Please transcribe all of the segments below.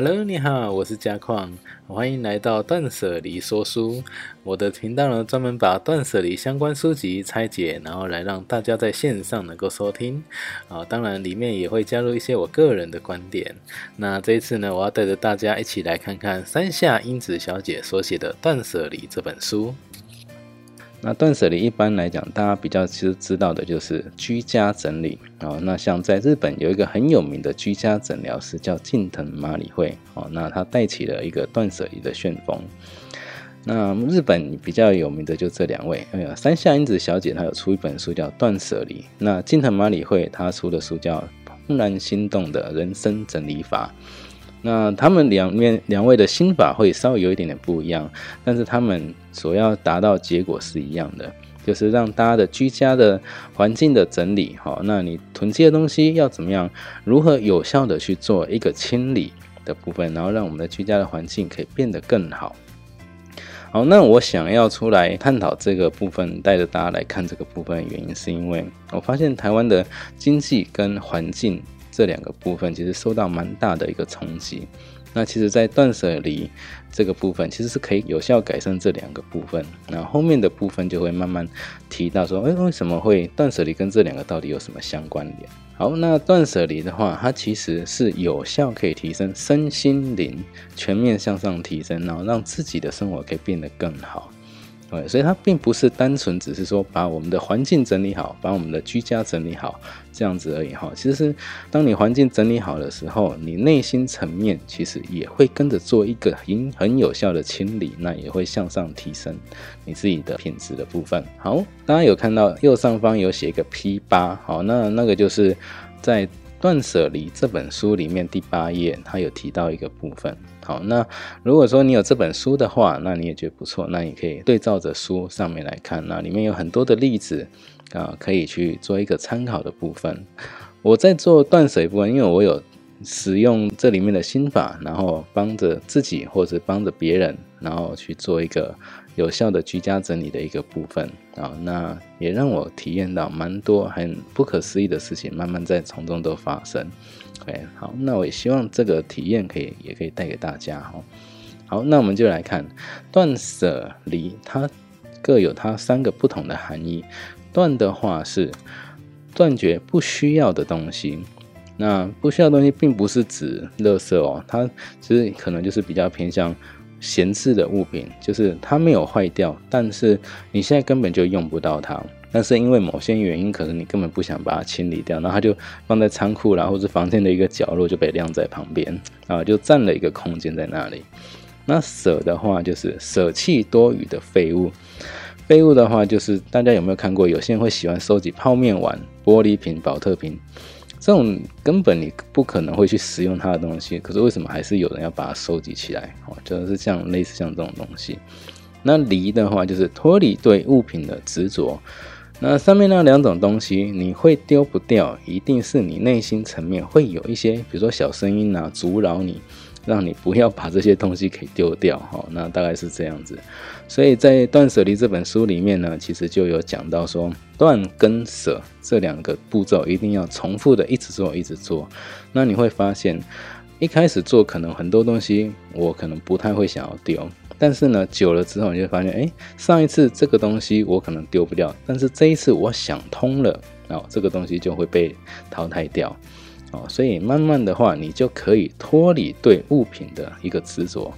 Hello，你好，我是嘉矿，欢迎来到断舍离说书。我的频道呢，专门把断舍离相关书籍拆解，然后来让大家在线上能够收听。啊，当然里面也会加入一些我个人的观点。那这一次呢，我要带着大家一起来看看山下英子小姐所写的《断舍离》这本书。那断舍离一般来讲，大家比较其实知道的就是居家整理哦。那像在日本有一个很有名的居家诊疗师叫近藤麻里惠哦，那他带起了一个断舍离的旋风。那日本比较有名的就这两位，哎呀，三下英子小姐她有出一本书叫《断舍离》，那近藤麻里惠她出的书叫《怦然心动的人生整理法》。那他们两面两位的心法会稍微有一点点不一样，但是他们所要达到结果是一样的，就是让大家的居家的环境的整理，好，那你囤积的东西要怎么样，如何有效的去做一个清理的部分，然后让我们的居家的环境可以变得更好。好，那我想要出来探讨这个部分，带着大家来看这个部分的原因，是因为我发现台湾的经济跟环境。这两个部分其实受到蛮大的一个冲击。那其实，在断舍离这个部分，其实是可以有效改善这两个部分。那后面的部分就会慢慢提到说，哎，为什么会断舍离跟这两个到底有什么相关联？好，那断舍离的话，它其实是有效可以提升身心灵全面向上提升，然后让自己的生活可以变得更好。对，所以它并不是单纯只是说把我们的环境整理好，把我们的居家整理好这样子而已哈。其实当你环境整理好的时候，你内心层面其实也会跟着做一个很很有效的清理，那也会向上提升你自己的品质的部分。好，大家有看到右上方有写一个 P 八，好，那那个就是在。断舍离这本书里面第八页，它有提到一个部分。好，那如果说你有这本书的话，那你也觉得不错，那你可以对照着书上面来看，那里面有很多的例子啊，可以去做一个参考的部分。我在做断舍部分，因为我有使用这里面的心法，然后帮着自己或者帮着别人，然后去做一个。有效的居家整理的一个部分啊，那也让我体验到蛮多很不可思议的事情，慢慢在从中都发生。OK，好，那我也希望这个体验可以也可以带给大家哈。好，那我们就来看断舍离，它各有它三个不同的含义。断的话是断绝不需要的东西，那不需要东西并不是指垃圾哦，它其实可能就是比较偏向。闲置的物品就是它没有坏掉，但是你现在根本就用不到它。但是因为某些原因，可能你根本不想把它清理掉，那它就放在仓库啦，或者房间的一个角落就被晾在旁边啊，就占了一个空间在那里。那舍的话就是舍弃多余的废物，废物的话就是大家有没有看过？有些人会喜欢收集泡面碗、玻璃瓶、保特瓶。这种根本你不可能会去使用它的东西，可是为什么还是有人要把它收集起来？哦，就是像类似像这种东西。那离的话就是脱离对物品的执着。那上面那两种东西你会丢不掉，一定是你内心层面会有一些，比如说小声音啊，阻扰你。让你不要把这些东西给丢掉，哈，那大概是这样子。所以在断舍离这本书里面呢，其实就有讲到说，断跟舍这两个步骤一定要重复的一直做，一直做。那你会发现，一开始做可能很多东西我可能不太会想要丢，但是呢，久了之后你就发现，哎，上一次这个东西我可能丢不掉，但是这一次我想通了，哦，这个东西就会被淘汰掉。哦，所以慢慢的话，你就可以脱离对物品的一个执着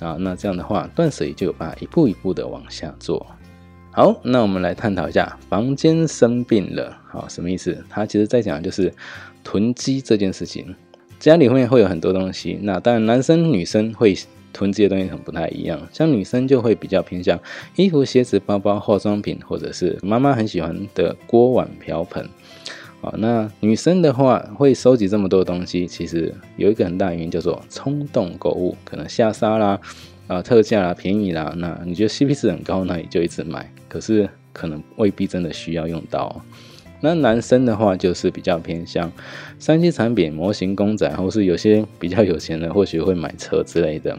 啊。那这样的话，断舍离就有办法一步一步的往下做。好，那我们来探讨一下房间生病了，好，什么意思？他其实在讲就是囤积这件事情。家里面会有很多东西，那当然男生女生会囤积的东西很不太一样。像女生就会比较偏向衣服、鞋子、包包、化妆品，或者是妈妈很喜欢的锅碗瓢盆。啊，那女生的话会收集这么多东西，其实有一个很大原因叫做冲动购物，可能下杀啦，啊特价啦，便宜啦，那你觉得 CP 值很高，那你就一直买，可是可能未必真的需要用到。那男生的话就是比较偏向三 C 产品、模型公仔，或是有些比较有钱的或许会买车之类的。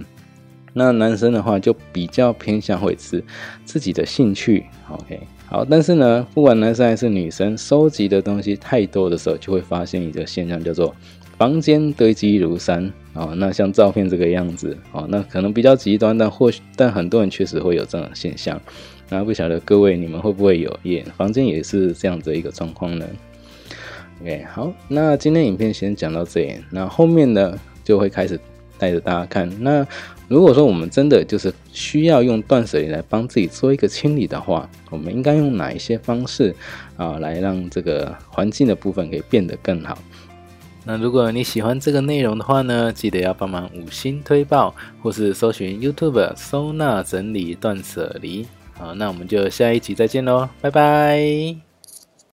那男生的话就比较偏向会吃自己的兴趣，OK。好，但是呢，不管男生还是女生，收集的东西太多的时候，就会发现一个现象，叫做房间堆积如山啊。那像照片这个样子哦，那可能比较极端，但或许但很多人确实会有这种现象。那不晓得各位你们会不会有也房间也是这样子一个状况呢？OK，好，那今天影片先讲到这里，那后面呢就会开始带着大家看。那如果说我们真的就是需要用断舍离来帮自己做一个清理的话，我们应该用哪一些方式啊来让这个环境的部分可以变得更好？那如果你喜欢这个内容的话呢，记得要帮忙五星推爆，或是搜寻 YouTube 收纳整理断舍离。好，那我们就下一集再见喽，拜拜。